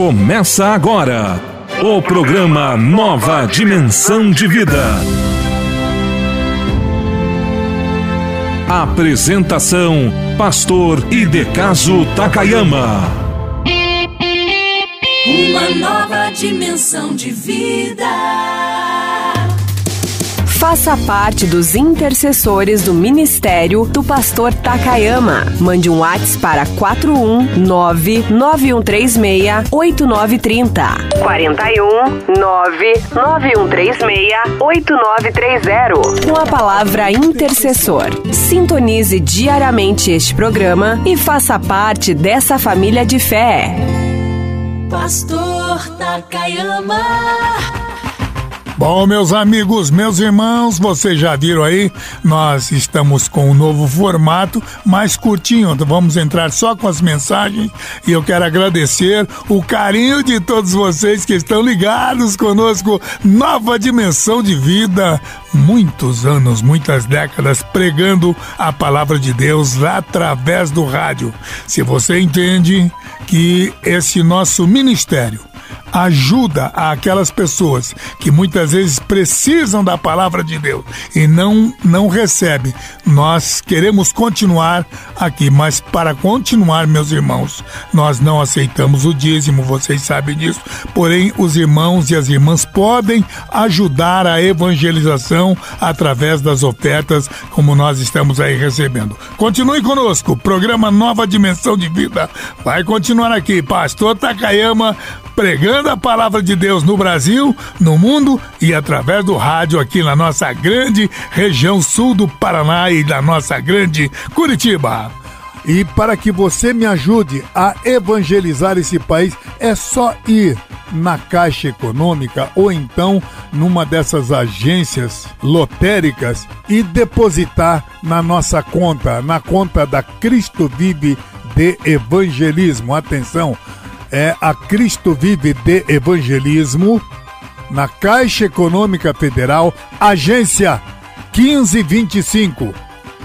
Começa agora o programa Nova Dimensão de Vida. Apresentação: Pastor Idecaso Takayama. Uma nova dimensão de vida. Faça parte dos intercessores do ministério do pastor Takayama. Mande um WhatsApp para 419-9136-8930. 41-99136-8930. Com a palavra intercessor. Sintonize diariamente este programa e faça parte dessa família de fé. Pastor Takayama. Bom, meus amigos, meus irmãos, vocês já viram aí, nós estamos com um novo formato, mais curtinho. Vamos entrar só com as mensagens e eu quero agradecer o carinho de todos vocês que estão ligados conosco. Nova dimensão de vida, muitos anos, muitas décadas pregando a palavra de Deus através do rádio. Se você entende que esse nosso ministério ajuda aquelas pessoas que muitas vezes precisam da palavra de Deus e não não recebem. Nós queremos continuar aqui, mas para continuar, meus irmãos, nós não aceitamos o dízimo, vocês sabem disso. Porém, os irmãos e as irmãs podem ajudar a evangelização através das ofertas, como nós estamos aí recebendo. Continue conosco, programa Nova Dimensão de Vida vai continuar aqui, Pastor Takayama pregando a palavra de Deus no Brasil, no mundo e através do rádio aqui na nossa grande região sul do Paraná e da nossa grande Curitiba. E para que você me ajude a evangelizar esse país, é só ir na Caixa Econômica ou então numa dessas agências lotéricas e depositar na nossa conta, na conta da Cristo Vive de Evangelismo. Atenção, é a Cristo Vive de Evangelismo, na Caixa Econômica Federal, agência 1525.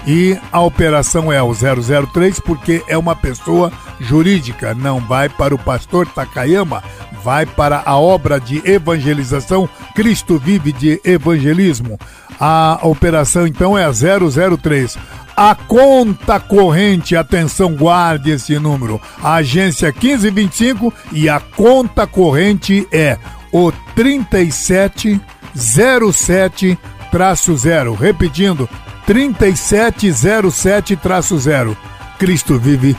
E a operação é o 003 porque é uma pessoa jurídica, não vai para o pastor Takayama, vai para a obra de evangelização Cristo Vive de Evangelismo. A operação então é a 003. A conta corrente, atenção, guarde esse número. A agência 1525 e a conta corrente é o 3707-0. Repetindo, 3707-0. Cristo vive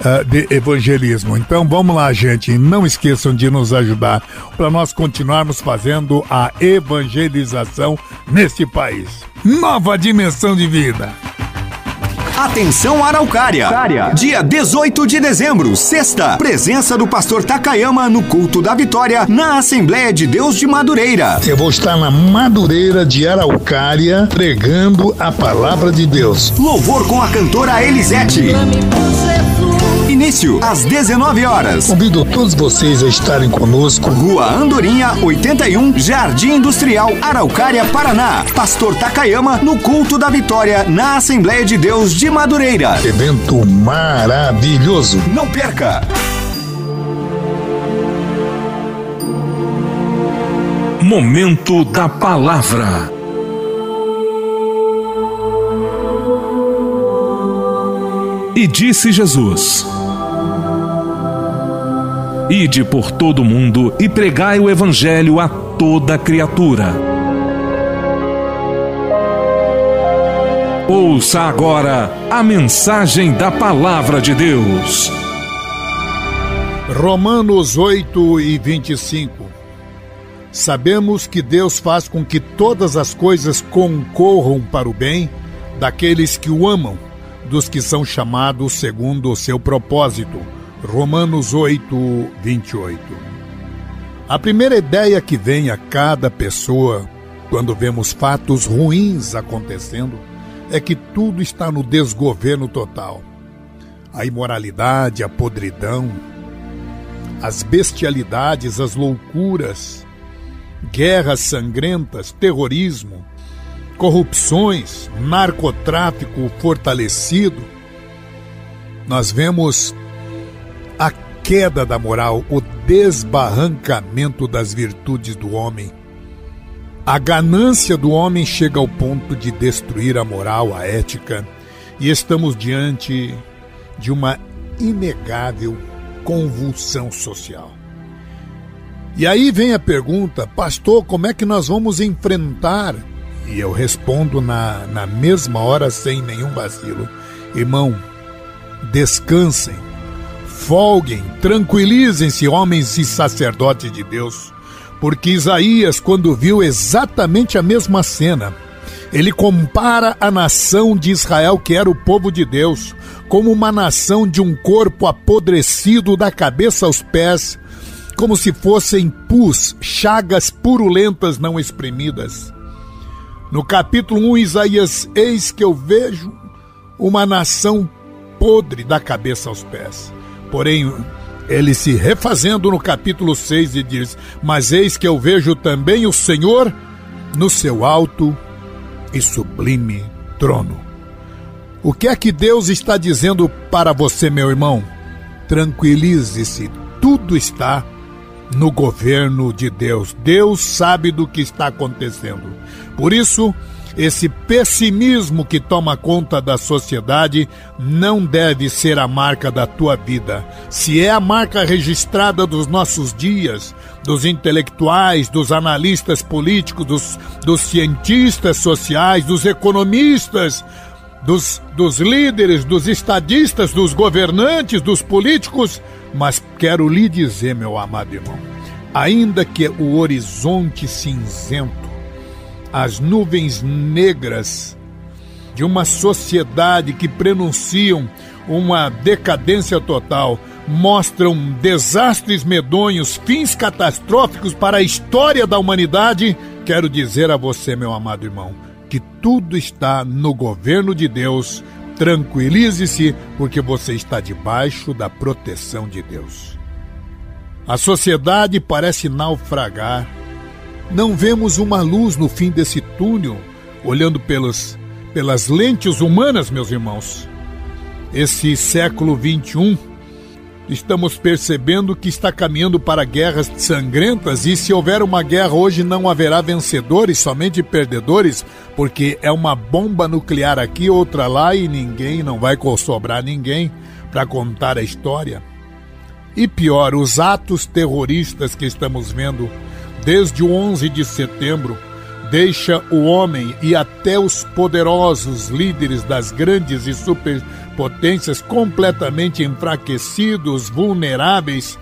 uh, de evangelismo. Então vamos lá, gente. Não esqueçam de nos ajudar para nós continuarmos fazendo a evangelização neste país. Nova dimensão de vida. Atenção Araucária. Dia 18 de dezembro, sexta. Presença do pastor Takayama no culto da vitória na Assembleia de Deus de Madureira. Eu vou estar na Madureira de Araucária pregando a palavra de Deus. Louvor com a cantora Elisete. Início às 19 horas. Convido todos vocês a estarem conosco. Rua Andorinha, 81, Jardim Industrial, Araucária, Paraná. Pastor Takayama no culto da vitória na Assembleia de Deus de Madureira. Evento maravilhoso. Não perca! Momento da Palavra. E disse Jesus: Ide por todo o mundo e pregai o Evangelho a toda criatura. Ouça agora a mensagem da Palavra de Deus. Romanos 8 e 25 Sabemos que Deus faz com que todas as coisas concorram para o bem daqueles que o amam, dos que são chamados segundo o seu propósito. Romanos 8, 28. A primeira ideia que vem a cada pessoa quando vemos fatos ruins acontecendo é que tudo está no desgoverno total. A imoralidade, a podridão, as bestialidades, as loucuras, guerras sangrentas, terrorismo, corrupções, narcotráfico fortalecido. Nós vemos queda da moral, o desbarrancamento das virtudes do homem. A ganância do homem chega ao ponto de destruir a moral, a ética, e estamos diante de uma inegável convulsão social. E aí vem a pergunta, pastor, como é que nós vamos enfrentar? E eu respondo na, na mesma hora, sem nenhum vacilo: irmão, descansem, folguem, tranquilizem-se, homens e sacerdotes de Deus, porque Isaías, quando viu exatamente a mesma cena, ele compara a nação de Israel, que era o povo de Deus, como uma nação de um corpo apodrecido da cabeça aos pés, como se fossem pus, chagas purulentas não exprimidas. No capítulo 1, Isaías, eis que eu vejo uma nação podre da cabeça aos pés. Porém, ele se refazendo no capítulo 6 e diz: Mas eis que eu vejo também o Senhor no seu alto e sublime trono. O que é que Deus está dizendo para você, meu irmão? Tranquilize-se, tudo está no governo de Deus. Deus sabe do que está acontecendo. Por isso, esse pessimismo que toma conta da sociedade não deve ser a marca da tua vida. Se é a marca registrada dos nossos dias, dos intelectuais, dos analistas políticos, dos, dos cientistas sociais, dos economistas, dos, dos líderes, dos estadistas, dos governantes, dos políticos, mas quero lhe dizer, meu amado irmão, ainda que o horizonte cinzento, as nuvens negras de uma sociedade que prenunciam uma decadência total, mostram desastres medonhos, fins catastróficos para a história da humanidade, quero dizer a você, meu amado irmão, que tudo está no governo de Deus. Tranquilize-se, porque você está debaixo da proteção de Deus. A sociedade parece naufragar. Não vemos uma luz no fim desse túnel, olhando pelos, pelas lentes humanas, meus irmãos. Esse século 21 estamos percebendo que está caminhando para guerras sangrentas e se houver uma guerra hoje não haverá vencedores, somente perdedores, porque é uma bomba nuclear aqui, outra lá e ninguém, não vai sobrar ninguém para contar a história. E pior, os atos terroristas que estamos vendo desde o 11 de setembro deixa o homem e até os poderosos líderes das grandes e superpotências completamente enfraquecidos, vulneráveis.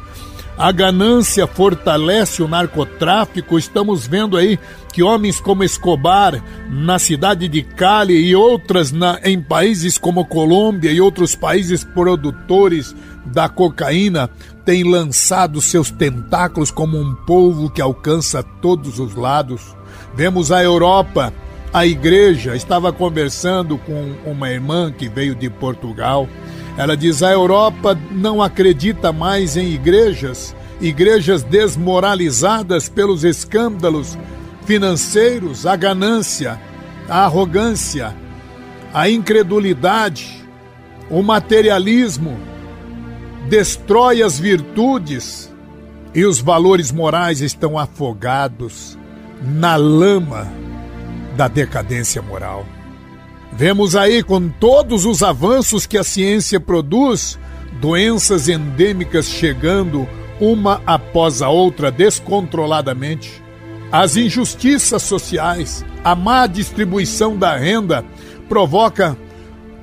A ganância fortalece o narcotráfico. Estamos vendo aí que homens como Escobar, na cidade de Cali e outras na, em países como Colômbia e outros países produtores da cocaína, têm lançado seus tentáculos como um polvo que alcança todos os lados. Vemos a Europa, a igreja. Estava conversando com uma irmã que veio de Portugal. Ela diz: a Europa não acredita mais em igrejas, igrejas desmoralizadas pelos escândalos financeiros, a ganância, a arrogância, a incredulidade, o materialismo destrói as virtudes e os valores morais estão afogados na lama da decadência moral. Vemos aí, com todos os avanços que a ciência produz, doenças endêmicas chegando uma após a outra descontroladamente, as injustiças sociais, a má distribuição da renda provoca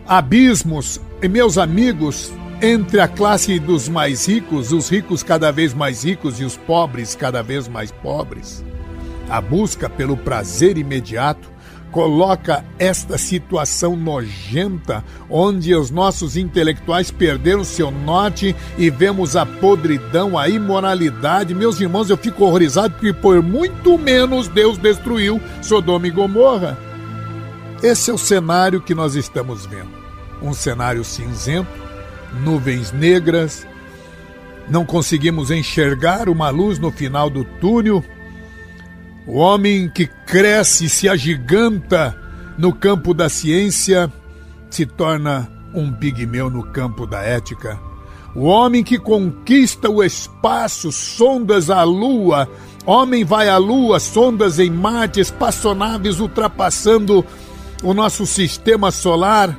abismos, e meus amigos, entre a classe dos mais ricos, os ricos cada vez mais ricos e os pobres cada vez mais pobres. A busca pelo prazer imediato coloca esta situação nojenta, onde os nossos intelectuais perderam seu norte e vemos a podridão, a imoralidade. Meus irmãos, eu fico horrorizado porque por muito menos Deus destruiu Sodoma e Gomorra. Esse é o cenário que nós estamos vendo. Um cenário cinzento, nuvens negras, não conseguimos enxergar uma luz no final do túnel. O homem que cresce e se agiganta no campo da ciência se torna um pigmeu no campo da ética. O homem que conquista o espaço, sondas a lua, homem vai à lua, sondas em Marte, espaçonaves ultrapassando o nosso sistema solar,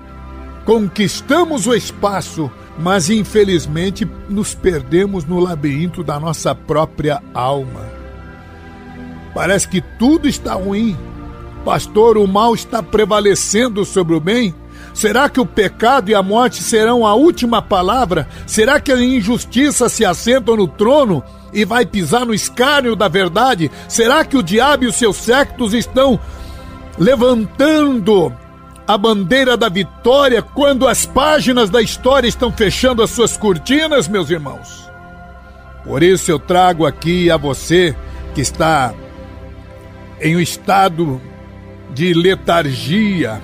conquistamos o espaço, mas infelizmente nos perdemos no labirinto da nossa própria alma. Parece que tudo está ruim. Pastor, o mal está prevalecendo sobre o bem? Será que o pecado e a morte serão a última palavra? Será que a injustiça se assenta no trono e vai pisar no escárnio da verdade? Será que o diabo e os seus sectos estão levantando a bandeira da vitória quando as páginas da história estão fechando as suas cortinas, meus irmãos? Por isso eu trago aqui a você que está em um estado de letargia,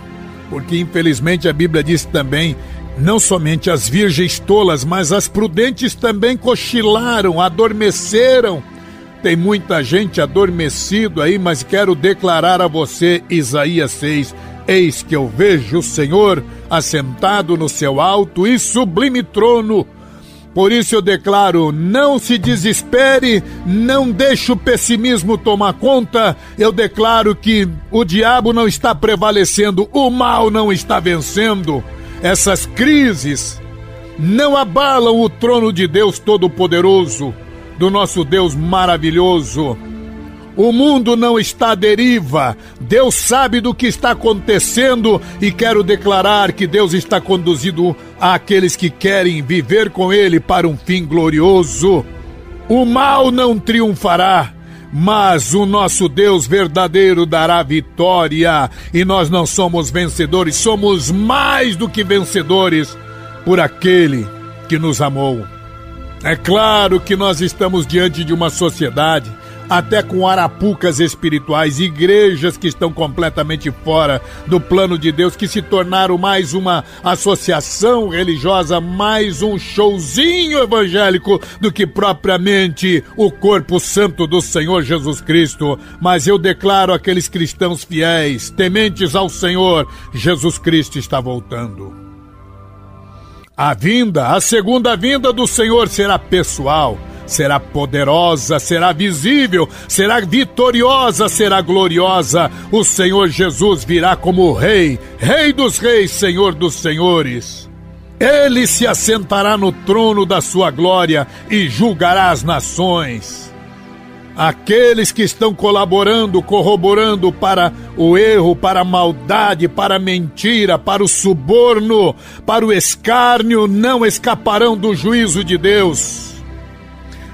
porque infelizmente a Bíblia diz também não somente as virgens tolas, mas as prudentes também cochilaram, adormeceram. Tem muita gente adormecido aí, mas quero declarar a você, Isaías 6, Eis que eu vejo o Senhor assentado no seu alto e sublime trono por isso eu declaro: não se desespere, não deixe o pessimismo tomar conta. Eu declaro que o diabo não está prevalecendo, o mal não está vencendo. Essas crises não abalam o trono de Deus Todo-Poderoso, do nosso Deus maravilhoso. O mundo não está à deriva. Deus sabe do que está acontecendo e quero declarar que Deus está conduzindo aqueles que querem viver com Ele para um fim glorioso. O mal não triunfará, mas o nosso Deus verdadeiro dará vitória. E nós não somos vencedores, somos mais do que vencedores por aquele que nos amou. É claro que nós estamos diante de uma sociedade até com arapucas espirituais, igrejas que estão completamente fora do plano de Deus, que se tornaram mais uma associação religiosa, mais um showzinho evangélico do que propriamente o corpo santo do Senhor Jesus Cristo. Mas eu declaro aqueles cristãos fiéis, tementes ao Senhor, Jesus Cristo está voltando. A vinda, a segunda vinda do Senhor será pessoal será poderosa, será visível, será vitoriosa, será gloriosa. O Senhor Jesus virá como Rei, Rei dos Reis, Senhor dos Senhores. Ele se assentará no trono da sua glória e julgará as nações. Aqueles que estão colaborando, corroborando para o erro, para a maldade, para a mentira, para o suborno, para o escárnio, não escaparão do juízo de Deus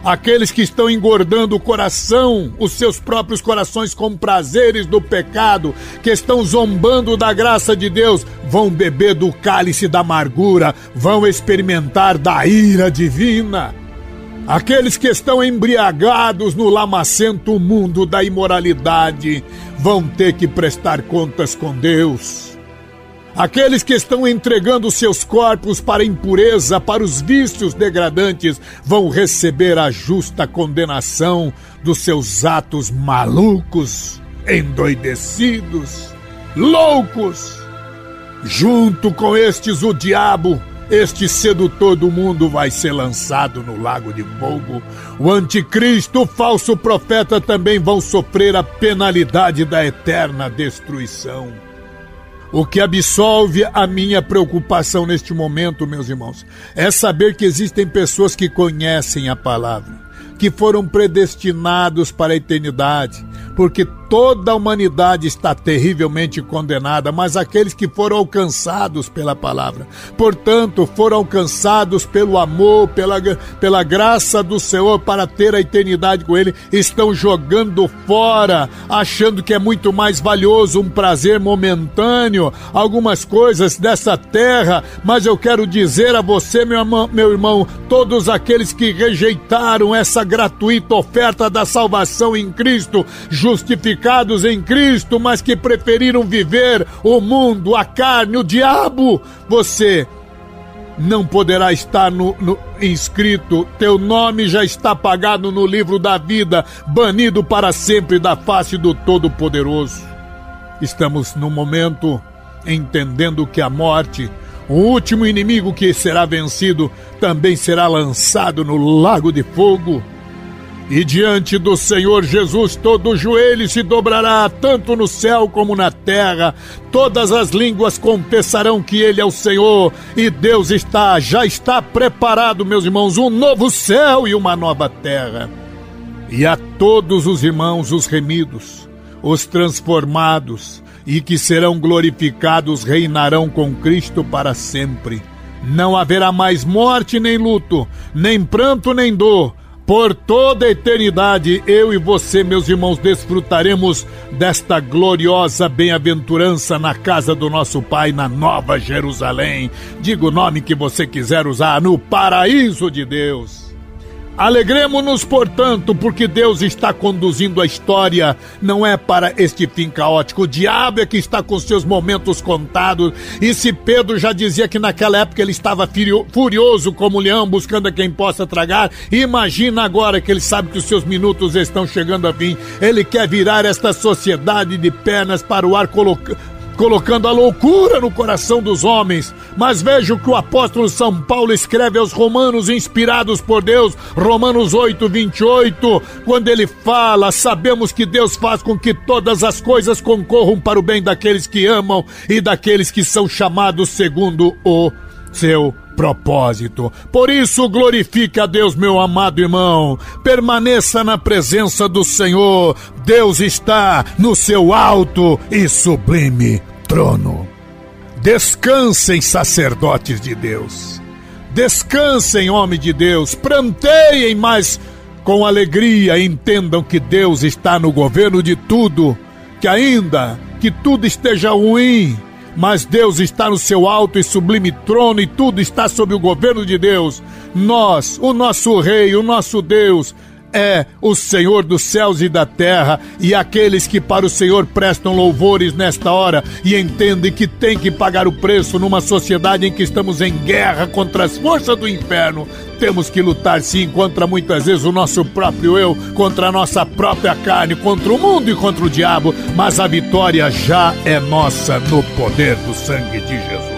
aqueles que estão engordando o coração, os seus próprios corações com prazeres do pecado, que estão zombando da graça de Deus, vão beber do cálice da amargura, vão experimentar da ira divina. Aqueles que estão embriagados no lamacento mundo da imoralidade vão ter que prestar contas com Deus. Aqueles que estão entregando seus corpos para a impureza, para os vícios degradantes, vão receber a justa condenação dos seus atos malucos, endoidecidos, loucos. Junto com estes, o diabo, este sedutor do mundo, vai ser lançado no lago de fogo. O anticristo, o falso profeta também vão sofrer a penalidade da eterna destruição. O que absolve a minha preocupação neste momento, meus irmãos, é saber que existem pessoas que conhecem a palavra, que foram predestinados para a eternidade, porque toda a humanidade está terrivelmente condenada, mas aqueles que foram alcançados pela palavra, portanto, foram alcançados pelo amor, pela, pela graça do Senhor para ter a eternidade com Ele, estão jogando fora, achando que é muito mais valioso um prazer momentâneo, algumas coisas dessa terra, mas eu quero dizer a você, meu meu irmão todos aqueles que rejeitaram essa gratuita oferta da salvação em Cristo, justificados em Cristo, mas que preferiram viver o mundo, a carne, o diabo, você não poderá estar no, no, inscrito, teu nome já está apagado no livro da vida, banido para sempre da face do Todo-Poderoso. Estamos no momento entendendo que a morte, O último inimigo que será vencido também será lançado no lago de fogo. E diante do Senhor Jesus todo joelho se dobrará, tanto no céu como na terra. Todas as línguas confessarão que Ele é o Senhor. E Deus está, já está preparado, meus irmãos, um novo céu e uma nova terra. E a todos os irmãos, os remidos, os transformados e que serão glorificados, reinarão com Cristo para sempre. Não haverá mais morte nem luto, nem pranto nem dor por toda a eternidade, eu e você, meus irmãos, desfrutaremos desta gloriosa bem-aventurança na casa do nosso Pai, na Nova Jerusalém. Diga o nome que você quiser usar, no paraíso de Deus. Alegremos-nos, portanto, porque Deus está conduzindo a história, não é para este fim caótico. O diabo é que está com seus momentos contados. E se Pedro já dizia que naquela época ele estava furioso como leão, buscando a quem possa tragar, imagina agora que ele sabe que os seus minutos estão chegando a fim. Ele quer virar esta sociedade de pernas para o ar, colocando colocando a loucura no coração dos homens. Mas veja o que o apóstolo São Paulo escreve aos romanos, inspirados por Deus, Romanos 8, 28, quando ele fala: Sabemos que Deus faz com que todas as coisas concorram para o bem daqueles que amam e daqueles que são chamados segundo o seu propósito. Por isso, glorifique a Deus, meu amado irmão. Permaneça na presença do Senhor. Deus está no seu alto e sublime trono. Descansem, sacerdotes de Deus. Descansem, homem de Deus. Planteiem, mas com alegria entendam que Deus está no governo de tudo. Que ainda que tudo esteja ruim, mas Deus está no seu alto e sublime trono e tudo está sob o governo de Deus. Nós, o nosso Rei, o nosso Deus, é o Senhor dos céus e da terra, e aqueles que para o Senhor prestam louvores nesta hora e entendem que tem que pagar o preço numa sociedade em que estamos em guerra contra as forças do inferno, temos que lutar sim contra muitas vezes o nosso próprio eu, contra a nossa própria carne, contra o mundo e contra o diabo, mas a vitória já é nossa no poder do sangue de Jesus.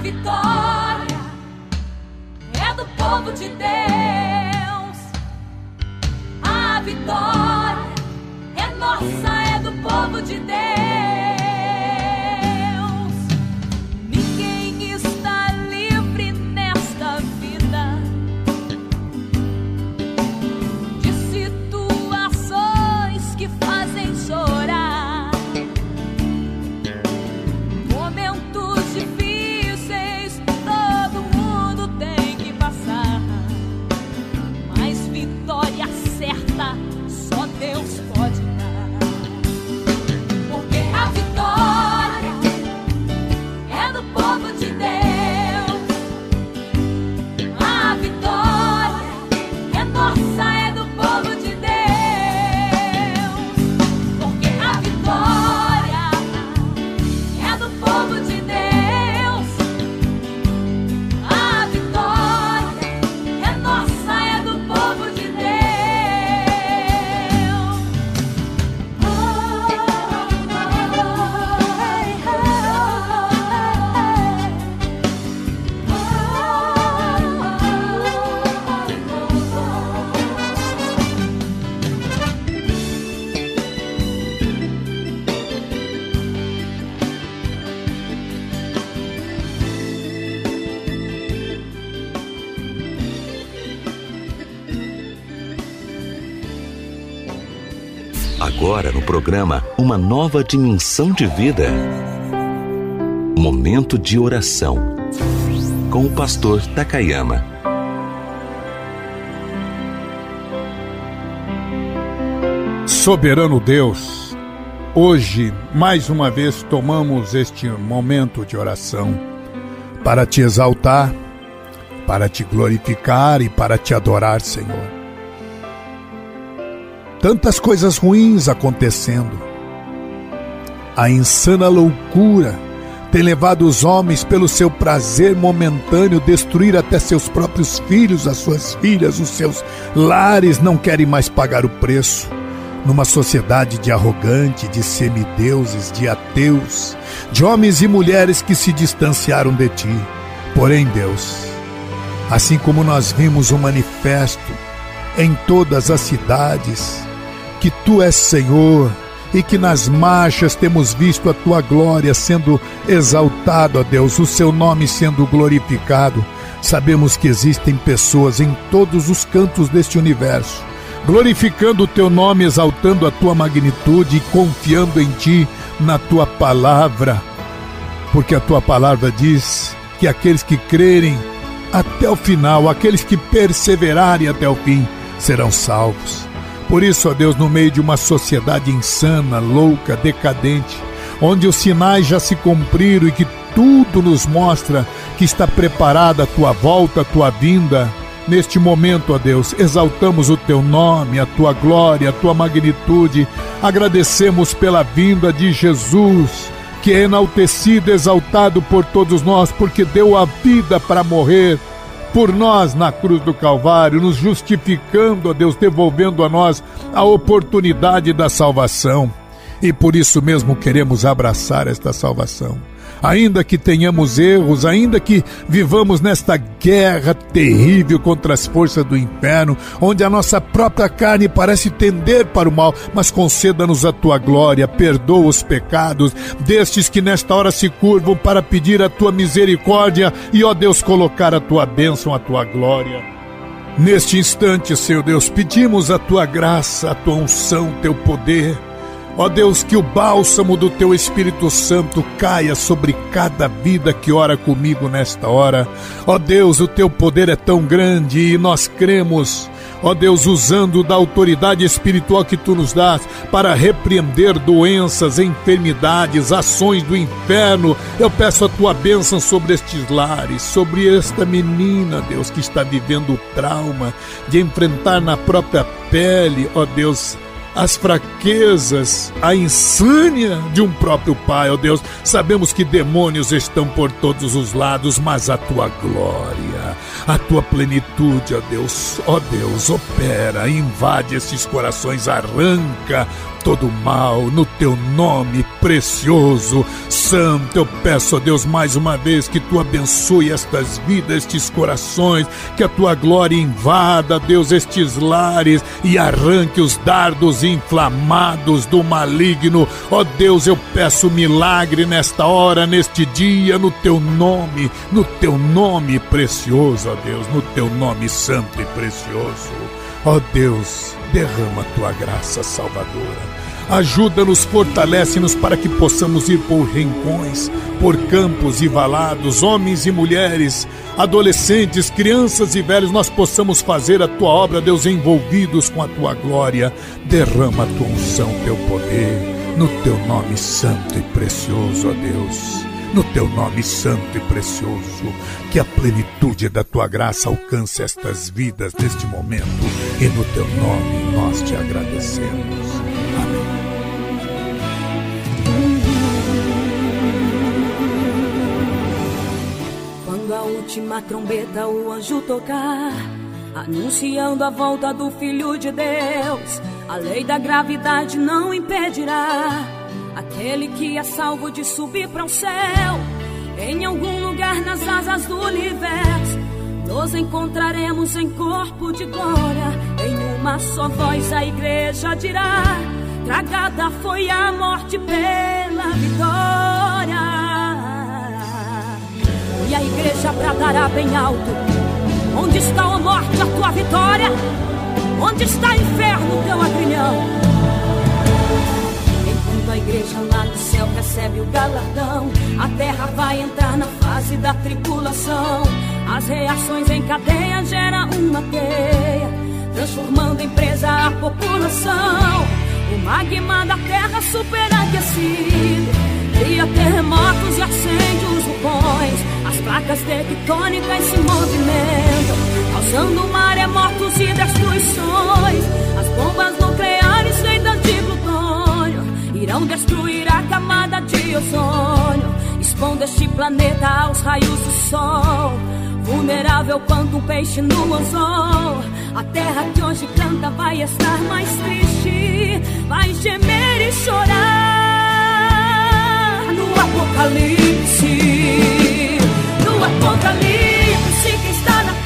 Vitória é do povo de Deus. A vitória programa Uma Nova Dimensão de Vida. Momento de oração com o pastor Takayama. Soberano Deus, hoje mais uma vez tomamos este momento de oração para te exaltar, para te glorificar e para te adorar, Senhor. Tantas coisas ruins acontecendo, a insana loucura tem levado os homens, pelo seu prazer momentâneo, destruir até seus próprios filhos, as suas filhas, os seus lares, não querem mais pagar o preço. Numa sociedade de arrogante, de semideuses, de ateus, de homens e mulheres que se distanciaram de ti. Porém, Deus, assim como nós vimos um manifesto em todas as cidades, que tu és Senhor, e que nas marchas temos visto a tua glória sendo exaltado, ó Deus, o seu nome sendo glorificado. Sabemos que existem pessoas em todos os cantos deste universo, glorificando o teu nome, exaltando a tua magnitude e confiando em ti, na tua palavra, porque a tua palavra diz que aqueles que crerem até o final, aqueles que perseverarem até o fim, serão salvos. Por isso, ó Deus, no meio de uma sociedade insana, louca, decadente, onde os sinais já se cumpriram e que tudo nos mostra que está preparada a tua volta, a tua vinda, neste momento, ó Deus, exaltamos o teu nome, a tua glória, a tua magnitude, agradecemos pela vinda de Jesus. Que é enaltecido, exaltado por todos nós, porque deu a vida para morrer por nós na cruz do Calvário, nos justificando, ó Deus, devolvendo a nós a oportunidade da salvação. E por isso mesmo queremos abraçar esta salvação ainda que tenhamos erros, ainda que vivamos nesta guerra terrível contra as forças do inferno, onde a nossa própria carne parece tender para o mal, mas conceda-nos a tua glória, perdoa os pecados destes que nesta hora se curvam para pedir a tua misericórdia e, ó Deus, colocar a tua bênção, a tua glória. Neste instante, Senhor Deus, pedimos a tua graça, a tua unção, teu poder Ó Deus, que o bálsamo do teu Espírito Santo caia sobre cada vida que ora comigo nesta hora. Ó Deus, o teu poder é tão grande e nós cremos. Ó Deus, usando da autoridade espiritual que tu nos dás para repreender doenças, enfermidades, ações do inferno, eu peço a tua bênção sobre estes lares, sobre esta menina, Deus, que está vivendo o trauma de enfrentar na própria pele, ó Deus, as fraquezas, a insânia de um próprio pai, ó Deus. Sabemos que demônios estão por todos os lados, mas a tua glória, a tua plenitude, ó Deus, ó Deus, opera, invade esses corações, arranca todo mal no teu nome precioso, santo. Eu peço a Deus mais uma vez que tu abençoe estas vidas, estes corações, que a tua glória invada, Deus, estes lares e arranque os dardos inflamados do maligno. Ó Deus, eu peço milagre nesta hora, neste dia, no teu nome, no teu nome precioso, ó Deus, no teu nome santo e precioso. Ó Deus, derrama a tua graça salvadora. Ajuda-nos, fortalece-nos para que possamos ir por rincões, por campos e valados, homens e mulheres, adolescentes, crianças e velhos, nós possamos fazer a tua obra, Deus, envolvidos com a tua glória. Derrama a tua unção, teu poder, no teu nome santo e precioso, ó Deus no teu nome santo e precioso, que a plenitude da tua graça alcance estas vidas neste momento, e no teu nome nós te agradecemos. Amém. Quando a última trombeta o anjo tocar, anunciando a volta do Filho de Deus, a lei da gravidade não impedirá Aquele que é salvo de subir para o céu, em algum lugar nas asas do universo, nos encontraremos em corpo de glória. Em uma só voz a igreja dirá: Tragada foi a morte pela vitória. E a igreja bradará bem alto: Onde está a morte, a tua vitória? Onde está inferno, teu agrilhão? da tripulação. As reações em cadeia gera uma teia, transformando em presa a população. O magma da terra superaquecido cria terremotos e acende os vulcões. As placas tectônicas se movimentam, causando maremotos e destruições. As bombas nucleares feitas de plutônio irão destruir a camada de ozônio. Expondo este planeta aos raios do sol. Vulnerável quanto um peixe no anzol. A terra que hoje canta vai estar mais triste. Vai gemer e chorar. No apocalipse. No apocalipse que está na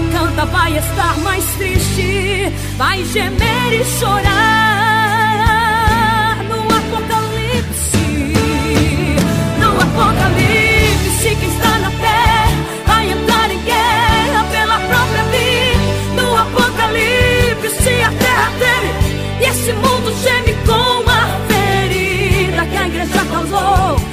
te canta vai estar mais triste, vai gemer e chorar no apocalipse. No apocalipse que está na terra vai entrar em guerra pela própria vida. No apocalipse a terra teme e esse mundo geme com a ferida que a igreja causou.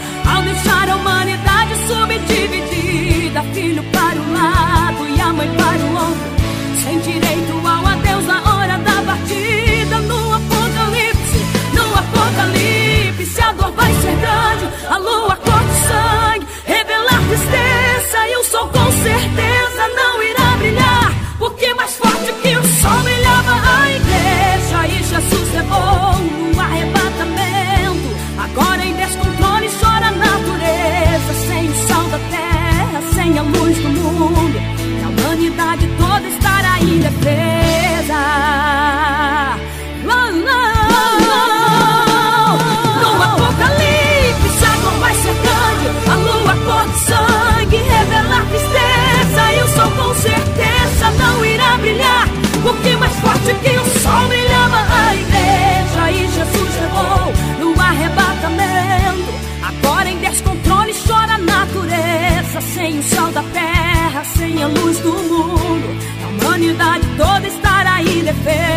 minha luz do mundo. A humanidade toda estará indefesa.